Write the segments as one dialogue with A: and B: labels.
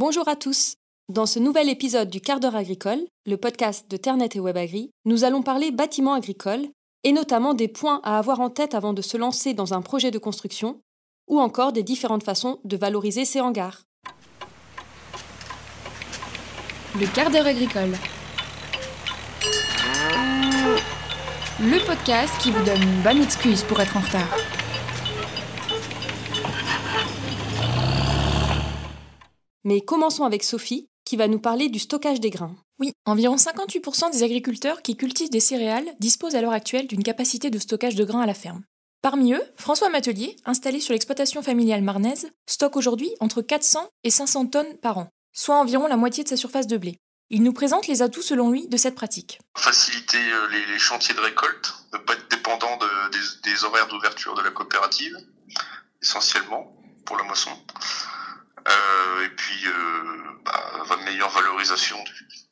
A: Bonjour à tous. Dans ce nouvel épisode du quart d'heure agricole, le podcast de Ternet et WebAgri, nous allons parler bâtiments agricoles et notamment des points à avoir en tête avant de se lancer dans un projet de construction ou encore des différentes façons de valoriser ces hangars.
B: Le quart d'heure agricole. Le podcast qui vous donne une bonne excuse pour être en retard.
A: Mais commençons avec Sophie, qui va nous parler du stockage des grains.
B: Oui, environ 58% des agriculteurs qui cultivent des céréales disposent à l'heure actuelle d'une capacité de stockage de grains à la ferme. Parmi eux, François Matelier, installé sur l'exploitation familiale marnaise, stocke aujourd'hui entre 400 et 500 tonnes par an, soit environ la moitié de sa surface de blé. Il nous présente les atouts selon lui de cette pratique.
C: Faciliter euh, les, chantiers de récolte, ne pas être dépendant des, horaires d'ouverture de la coopérative, essentiellement pour la moisson. Euh, et puis, euh, bah, meilleure valorisation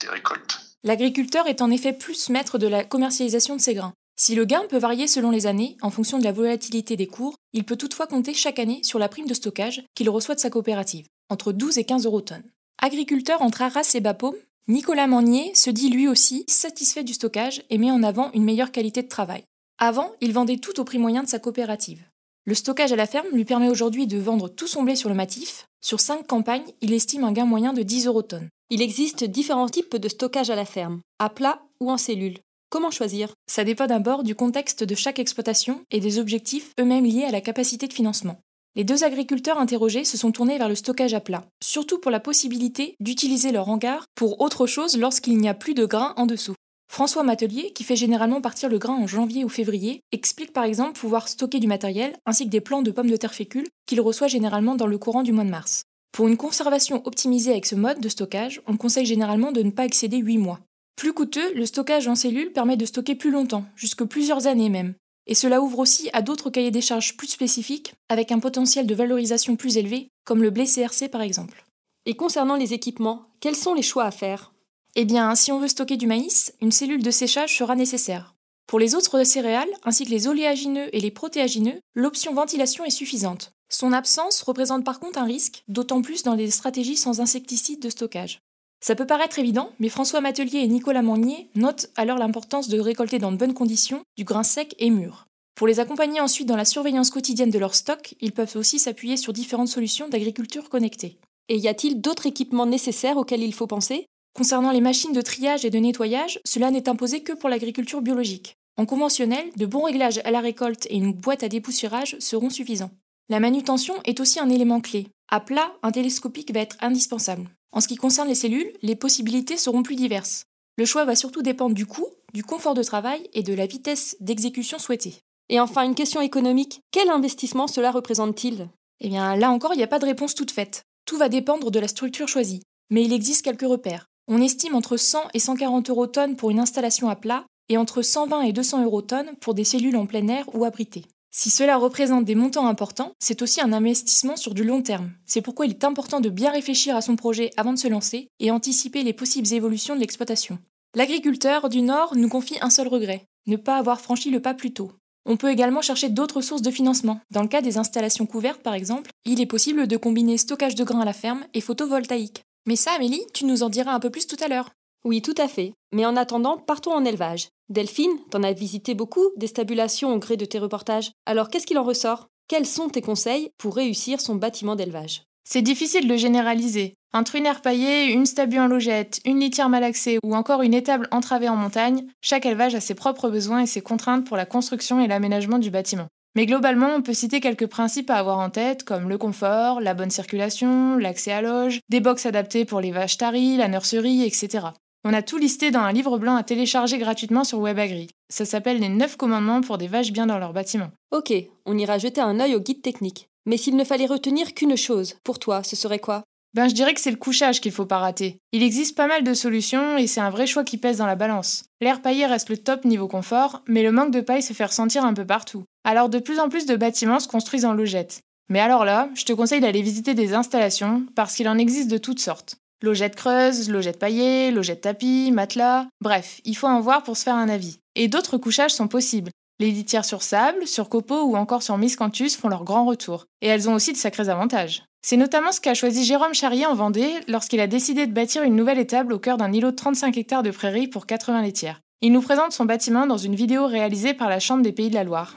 C: des récoltes.
B: L'agriculteur est en effet plus maître de la commercialisation de ses grains. Si le gain peut varier selon les années, en fonction de la volatilité des cours, il peut toutefois compter chaque année sur la prime de stockage qu'il reçoit de sa coopérative, entre 12 et 15 euros tonnes. Agriculteur entre Arras et Bapaume, Nicolas Magnier se dit lui aussi satisfait du stockage et met en avant une meilleure qualité de travail. Avant, il vendait tout au prix moyen de sa coopérative. Le stockage à la ferme lui permet aujourd'hui de vendre tout son blé sur le matif. Sur 5 campagnes, il estime un gain moyen de 10 euros tonnes.
A: Il existe différents types de stockage à la ferme, à plat ou en cellule. Comment choisir?
B: Ça dépend d'abord du contexte de chaque exploitation et des objectifs eux-mêmes liés à la capacité de financement. Les deux agriculteurs interrogés se sont tournés vers le stockage à plat, surtout pour la possibilité d'utiliser leur hangar pour autre chose lorsqu'il n'y a plus de grains en dessous. François Matelier, qui fait généralement partir le grain en janvier ou février, explique par exemple pouvoir stocker du matériel ainsi que des plants de pommes de terre fécules qu'il reçoit généralement dans le courant du mois de mars. Pour une conservation optimisée avec ce mode de stockage, on conseille généralement de ne pas excéder 8 mois. Plus coûteux, le stockage en cellule permet de stocker plus longtemps, jusque plusieurs années même. Et cela ouvre aussi à d'autres cahiers des charges plus spécifiques, avec un potentiel de valorisation plus élevé, comme le blé CRC par exemple.
A: Et concernant les équipements, quels sont les choix à faire?
B: Eh bien, si on veut stocker du maïs, une cellule de séchage sera nécessaire. Pour les autres céréales, ainsi que les oléagineux et les protéagineux, l'option ventilation est suffisante. Son absence représente par contre un risque, d'autant plus dans les stratégies sans insecticides de stockage. Ça peut paraître évident, mais François Matelier et Nicolas Magnier notent alors l'importance de récolter dans de bonnes conditions du grain sec et mûr. Pour les accompagner ensuite dans la surveillance quotidienne de leur stock, ils peuvent aussi s'appuyer sur différentes solutions d'agriculture connectée.
A: Et y a-t-il d'autres équipements nécessaires auxquels il faut penser?
B: Concernant les machines de triage et de nettoyage, cela n'est imposé que pour l'agriculture biologique. En conventionnel, de bons réglages à la récolte et une boîte à dépoussiérage seront suffisants. La manutention est aussi un élément clé. À plat, un télescopique va être indispensable. En ce qui concerne les cellules, les possibilités seront plus diverses. Le choix va surtout dépendre du coût, du confort de travail et de la vitesse d'exécution souhaitée.
A: Et enfin, une question économique. Quel investissement cela représente-t-il?
B: Eh bien, là encore, il n'y a pas de réponse toute faite. Tout va dépendre de la structure choisie. Mais il existe quelques repères. On estime entre 100 et 140 euros tonnes pour une installation à plat et entre 120 et 200 euros tonnes pour des cellules en plein air ou abritées. Si cela représente des montants importants, c'est aussi un investissement sur du long terme. C'est pourquoi il est important de bien réfléchir à son projet avant de se lancer et anticiper les possibles évolutions de l'exploitation. L'agriculteur du Nord nous confie un seul regret, ne pas avoir franchi le pas plus tôt. On peut également chercher d'autres sources de financement. Dans le cas des installations couvertes, par exemple, il est possible de combiner stockage de grains à la ferme et photovoltaïque. Mais ça, Amélie, tu nous en diras un peu plus tout à l'heure.
A: Oui, tout à fait. Mais en attendant, partons en élevage. Delphine, t'en as visité beaucoup des stabulations au gré de tes reportages. Alors qu'est-ce qu'il en ressort? Quels sont tes conseils pour réussir son bâtiment d'élevage?
D: C'est difficile de généraliser. Un truinaire paillé, une stabule en logette, une litière malaxée ou encore une étable entravée en montagne, chaque élevage a ses propres besoins et ses contraintes pour la construction et l'aménagement du bâtiment. Mais globalement, on peut citer quelques principes à avoir en tête, comme le confort, la bonne circulation, l'accès à loge, des box adaptés pour les vaches taries, la nurserie, etc. On a tout listé dans un livre blanc à télécharger gratuitement sur WebAgri. Ça s'appelle les 9 commandements pour des vaches bien dans leur bâtiment.
A: Ok, on ira jeter un œil au guide technique. Mais s'il ne fallait retenir qu'une chose, pour toi, ce serait quoi?
D: Ben, je dirais que c'est le couchage qu'il faut pas rater. Il existe pas mal de solutions et c'est un vrai choix qui pèse dans la balance. L'air paillé reste le top niveau confort, mais le manque de paille se fait ressentir un peu partout. Alors de plus en plus de bâtiments se construisent en logettes. Mais alors là, je te conseille d'aller visiter des installations parce qu'il en existe de toutes sortes. Logettes creuses, logettes paillées, logettes tapis, matelas, bref, il faut en voir pour se faire un avis. Et d'autres couchages sont possibles. Les litières sur sable, sur copeaux ou encore sur miscanthus font leur grand retour. Et elles ont aussi de sacrés avantages. C'est notamment ce qu'a choisi Jérôme Charrier en Vendée lorsqu'il a décidé de bâtir une nouvelle étable au cœur d'un îlot de 35 hectares de prairies pour 80 laitières. Il nous présente son bâtiment dans une vidéo réalisée par la Chambre des Pays de la Loire.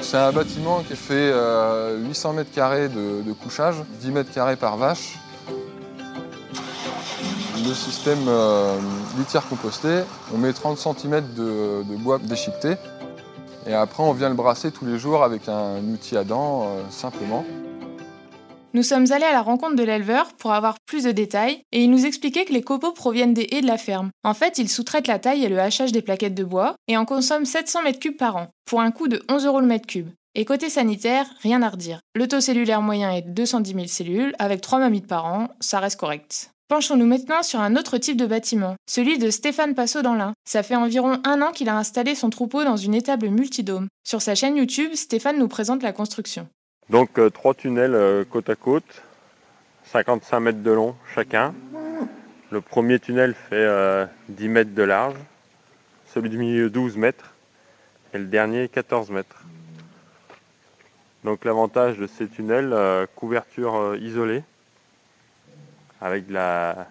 E: C'est un bâtiment qui fait 800 mètres carrés de, couchage, 10 mètres carrés par vache. Le système euh, litière compostée, on met 30 cm de, bois déchiqueté et après on vient le brasser tous les jours avec un outil à dents euh, simplement.
D: Nous sommes allés à la rencontre de l'éleveur pour avoir plus de détails et il nous expliquait que les copeaux proviennent des haies de la ferme. En fait, il sous-traite la taille et le hachage des plaquettes de bois et en consomme 700 m3 par an, pour un coût de 11 euros le mètre cube. Et côté sanitaire, rien à redire. Le taux cellulaire moyen est de 210 000 cellules, avec 3 mammites par an, ça reste correct. Penchons-nous maintenant sur un autre type de bâtiment, celui de Stéphane Passot dans l'Ain. Ça fait environ un an qu'il a installé son troupeau dans une étable multidôme. Sur sa chaîne YouTube, Stéphane nous présente la construction.
F: Donc euh, trois tunnels euh, côte à côte, 55 mètres de long chacun. Le premier tunnel fait 10 euh, mètres de large, celui du milieu 12 mètres et le dernier 14 mètres. Donc l'avantage de ces tunnels, couverture isolée avec de la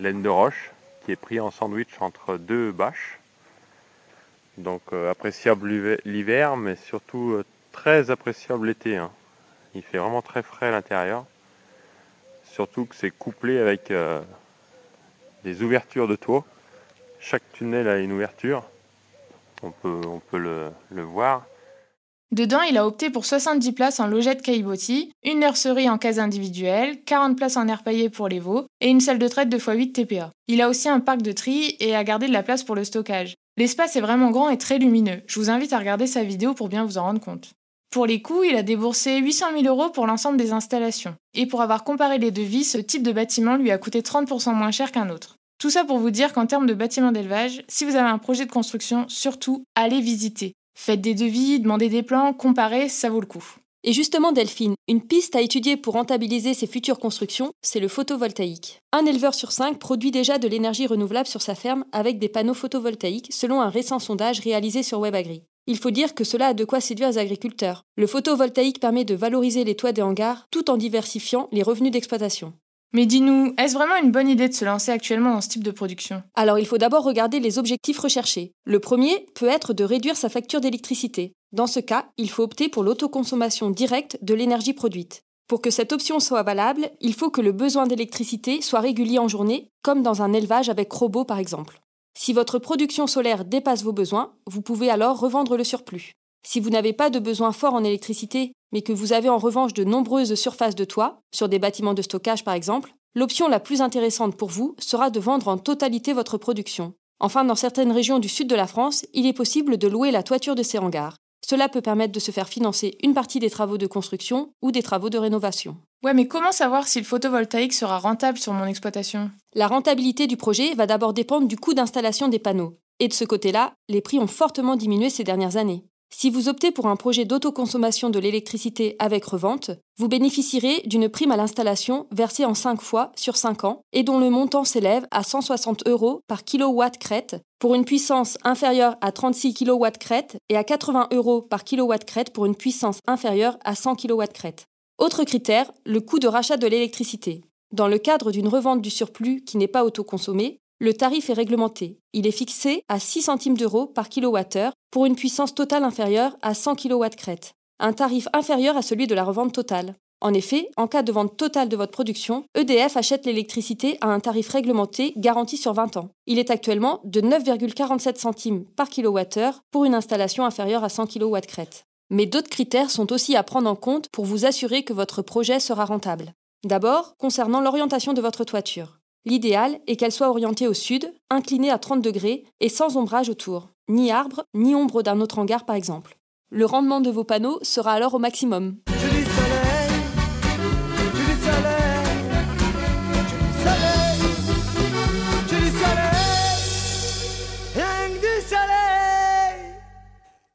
F: laine de roche qui est pris en sandwich entre deux bâches. Donc appréciable l'hiver mais surtout très appréciable l'été. Hein. Il fait vraiment très frais à l'intérieur. Surtout que c'est couplé avec euh, des ouvertures de toit. Chaque tunnel a une ouverture. On peut, on peut le, le voir.
D: Dedans, il a opté pour 70 places en logette caillebotis, une nurserie en case individuelle, 40 places en air paillé pour les veaux et une salle de traite de x8 TPA. Il a aussi un parc de tri et a gardé de la place pour le stockage. L'espace est vraiment grand et très lumineux. Je vous invite à regarder sa vidéo pour bien vous en rendre compte. Pour les coûts, il a déboursé 800 000 euros pour l'ensemble des installations. Et pour avoir comparé les devis, ce type de bâtiment lui a coûté 30% moins cher qu'un autre. Tout ça pour vous dire qu'en termes de bâtiment d'élevage, si vous avez un projet de construction, surtout, allez visiter. Faites des devis, demandez des plans, comparez, ça vaut le coup.
A: Et justement, Delphine, une piste à étudier pour rentabiliser ses futures constructions, c'est le photovoltaïque. Un éleveur sur cinq produit déjà de l'énergie renouvelable sur sa ferme avec des panneaux photovoltaïques, selon un récent sondage réalisé sur WebAgri. Il faut dire que cela a de quoi séduire les agriculteurs. Le photovoltaïque permet de valoriser les toits des hangars tout en diversifiant les revenus d'exploitation.
D: Mais dis-nous, est-ce vraiment une bonne idée de se lancer actuellement dans ce type de production?
A: Alors il faut d'abord regarder les objectifs recherchés. Le premier peut être de réduire sa facture d'électricité. Dans ce cas, il faut opter pour l'autoconsommation directe de l'énergie produite. Pour que cette option soit valable, il faut que le besoin d'électricité soit régulier en journée, comme dans un élevage avec robots par exemple. Si votre production solaire dépasse vos besoins, vous pouvez alors revendre le surplus. Si vous n'avez pas de besoin fort en électricité, mais que vous avez en revanche de nombreuses surfaces de toit, sur des bâtiments de stockage par exemple, l'option la plus intéressante pour vous sera de vendre en totalité votre production. Enfin, dans certaines régions du sud de la France, il est possible de louer la toiture de ces hangars. Cela peut permettre de se faire financer une partie des travaux de construction ou des travaux de rénovation.
D: Ouais, mais comment savoir si le photovoltaïque sera rentable sur mon exploitation?
A: La rentabilité du projet va d'abord dépendre du coût d'installation des panneaux. Et de ce côté-là, les prix ont fortement diminué ces dernières années. Si vous optez pour un projet d'autoconsommation de l'électricité avec revente, vous bénéficierez d'une prime à l'installation versée en 5 fois sur 5 ans et dont le montant s'élève à 160 euros par kilowatt crête pour une puissance inférieure à 36 kW crête et à 80 euros par kilowatt crête pour une puissance inférieure à 100 kW crête. Autre critère, le coût de rachat de l'électricité. Dans le cadre d'une revente du surplus qui n'est pas autoconsommé, le tarif est réglementé. Il est fixé à 6 centimes d'euros par kilowattheure pour une puissance totale inférieure à 100 kW crête, un tarif inférieur à celui de la revente totale. En effet, en cas de vente totale de votre production, EDF achète l'électricité à un tarif réglementé garanti sur 20 ans. Il est actuellement de 9,47 centimes par kilowattheure pour une installation inférieure à 100 kW crête. Mais d'autres critères sont aussi à prendre en compte pour vous assurer que votre projet sera rentable. D'abord, concernant l'orientation de votre toiture. L'idéal est qu'elle soit orientée au sud, inclinée à 30 degrés et sans ombrage autour, ni arbre, ni ombre d'un autre hangar par exemple. Le rendement de vos panneaux sera alors au maximum.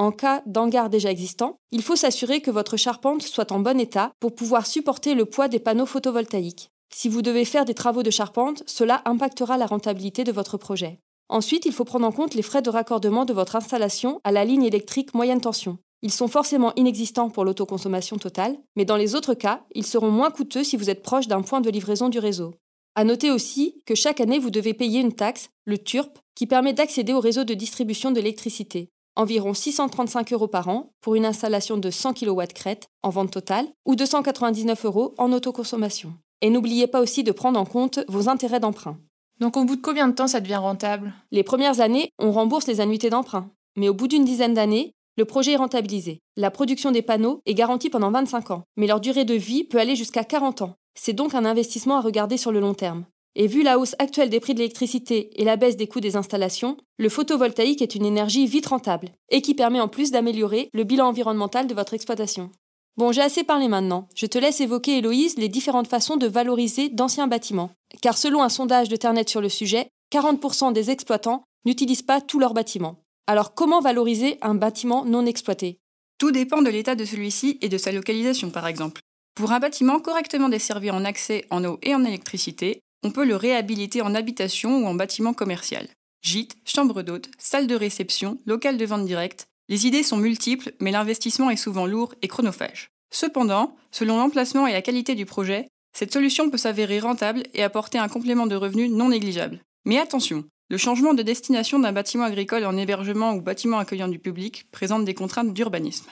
A: En cas d'hangar déjà existant, il faut s'assurer que votre charpente soit en bon état pour pouvoir supporter le poids des panneaux photovoltaïques. Si vous devez faire des travaux de charpente, cela impactera la rentabilité de votre projet. Ensuite, il faut prendre en compte les frais de raccordement de votre installation à la ligne électrique moyenne tension. Ils sont forcément inexistants pour l'autoconsommation totale, mais dans les autres cas, ils seront moins coûteux si vous êtes proche d'un point de livraison du réseau. À noter aussi que chaque année, vous devez payer une taxe, le TURP, qui permet d'accéder au réseau de distribution d'électricité. Environ 635 euros par an pour une installation de 100 kW crête en vente totale ou 299 euros en autoconsommation. Et n'oubliez pas aussi de prendre en compte vos intérêts d'emprunt.
D: Donc au bout de combien de temps ça devient rentable?
A: Les premières années, on rembourse les annuités d'emprunt. Mais au bout d'une dizaine d'années, le projet est rentabilisé. La production des panneaux est garantie pendant 25 ans, mais leur durée de vie peut aller jusqu'à 40 ans. C'est donc un investissement à regarder sur le long terme. Et vu la hausse actuelle des prix de l'électricité et la baisse des coûts des installations, le photovoltaïque est une énergie vite rentable et qui permet en plus d'améliorer le bilan environnemental de votre exploitation. Bon, j'ai assez parlé maintenant. Je te laisse évoquer, Héloïse, les différentes façons de valoriser d'anciens bâtiments. Car selon un sondage de Ternet sur le sujet, 40% des exploitants n'utilisent pas tous leurs bâtiments. Alors comment valoriser un bâtiment non exploité?
G: Tout dépend de l'état de celui-ci et de sa localisation, par exemple. Pour un bâtiment correctement desservi en accès en eau et en électricité, on peut le réhabiliter en habitation ou en bâtiment commercial. Gîte, chambre d'hôte, salle de réception, local de vente directe, les idées sont multiples, mais l'investissement est souvent lourd et chronophage. Cependant, selon l'emplacement et la qualité du projet, cette solution peut s'avérer rentable et apporter un complément de revenus non négligeable. Mais attention, le changement de destination d'un bâtiment agricole en hébergement ou bâtiment accueillant du public présente des contraintes d'urbanisme.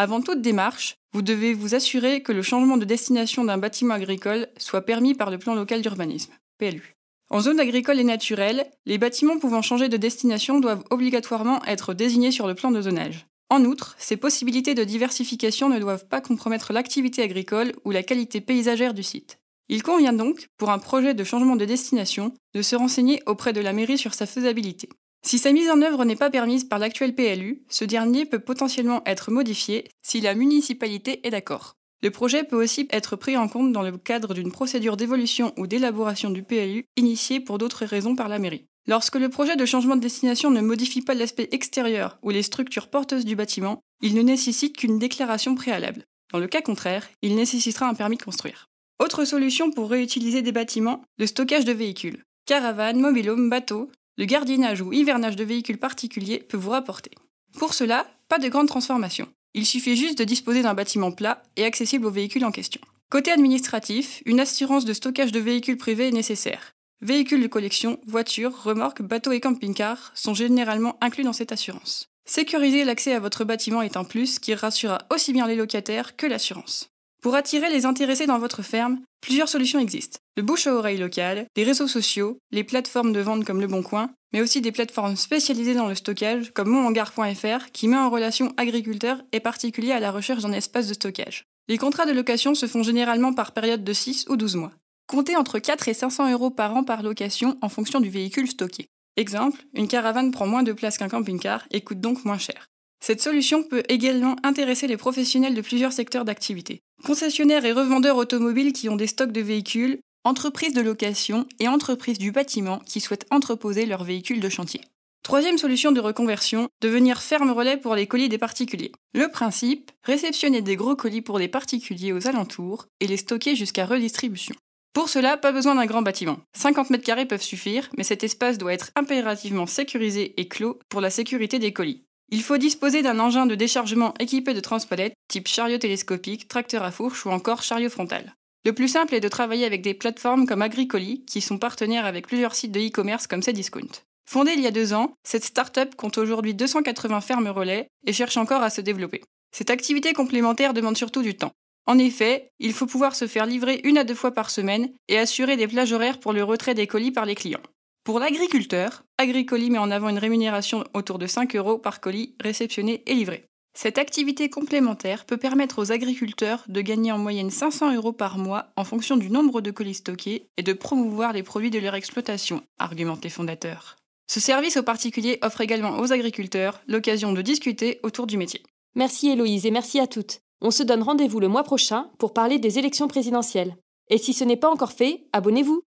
G: Avant toute démarche, vous devez vous assurer que le changement de destination d'un bâtiment agricole soit permis par le plan local d'urbanisme, PLU. En zone agricole et naturelle, les bâtiments pouvant changer de destination doivent obligatoirement être désignés sur le plan de zonage. En outre, ces possibilités de diversification ne doivent pas compromettre l'activité agricole ou la qualité paysagère du site. Il convient donc, pour un projet de changement de destination, de se renseigner auprès de la mairie sur sa faisabilité. Si sa mise en œuvre n'est pas permise par l'actuel PLU, ce dernier peut potentiellement être modifié si la municipalité est d'accord. Le projet peut aussi être pris en compte dans le cadre d'une procédure d'évolution ou d'élaboration du PLU initiée pour d'autres raisons par la mairie. Lorsque le projet de changement de destination ne modifie pas l'aspect extérieur ou les structures porteuses du bâtiment, il ne nécessite qu'une déclaration préalable. Dans le cas contraire, il nécessitera un permis de construire. Autre solution pour réutiliser des bâtiments, le stockage de véhicules. Caravanes, mobilhomes, bateaux, le gardiennage ou hivernage de véhicules particuliers peut vous rapporter. Pour cela, pas de grande transformation. Il suffit juste de disposer d'un bâtiment plat et accessible aux véhicules en question. Côté administratif, une assurance de stockage de véhicules privés est nécessaire. Véhicules de collection, voitures, remorques, bateaux et camping-cars sont généralement inclus dans cette assurance. Sécuriser l'accès à votre bâtiment est un plus qui rassurera aussi bien les locataires que l'assurance. Pour attirer les intéressés dans votre ferme, plusieurs solutions existent. Le bouche à oreille local, des réseaux sociaux, les plateformes de vente comme Le Bon Coin, mais aussi des plateformes spécialisées dans le stockage comme monhangar.fr qui met en relation agriculteurs et particuliers à la recherche d'un espace de stockage. Les contrats de location se font généralement par période de 6 ou 12 mois. Comptez entre 4 et 500 euros par an par location en fonction du véhicule stocké. Exemple, une caravane prend moins de place qu'un camping-car et coûte donc moins cher. Cette solution peut également intéresser les professionnels de plusieurs secteurs d'activité. Concessionnaires et revendeurs automobiles qui ont des stocks de véhicules, entreprises de location et entreprises du bâtiment qui souhaitent entreposer leurs véhicules de chantier. Troisième solution de reconversion, devenir ferme relais pour les colis des particuliers. Le principe, réceptionner des gros colis pour des particuliers aux alentours et les stocker jusqu'à redistribution. Pour cela, pas besoin d'un grand bâtiment. 50 mètres carrés peuvent suffire, mais cet espace doit être impérativement sécurisé et clos pour la sécurité des colis. Il faut disposer d'un engin de déchargement équipé de transpalettes, type chariot télescopique, tracteur à fourche ou encore chariot frontal. Le plus simple est de travailler avec des plateformes comme Agricoli, qui sont partenaires avec plusieurs sites de e-commerce comme Cdiscount. Fondée il y a deux ans, cette start-up compte aujourd'hui 280 fermes relais et cherche encore à se développer. Cette activité complémentaire demande surtout du temps. En effet, il faut pouvoir se faire livrer une à deux fois par semaine et assurer des plages horaires pour le retrait des colis par les clients. Pour l'agriculteur, Agricoli met en avant une rémunération autour de 5 euros par colis réceptionné et livré. Cette activité complémentaire peut permettre aux agriculteurs de gagner en moyenne 500 euros par mois en fonction du nombre de colis stockés et de promouvoir les produits de leur exploitation, argumentent les fondateurs. Ce service aux particuliers offre également aux agriculteurs l'occasion de discuter autour du métier.
A: Merci Héloïse et merci à toutes. On se donne rendez-vous le mois prochain pour parler des élections présidentielles. Et si ce n'est pas encore fait, abonnez-vous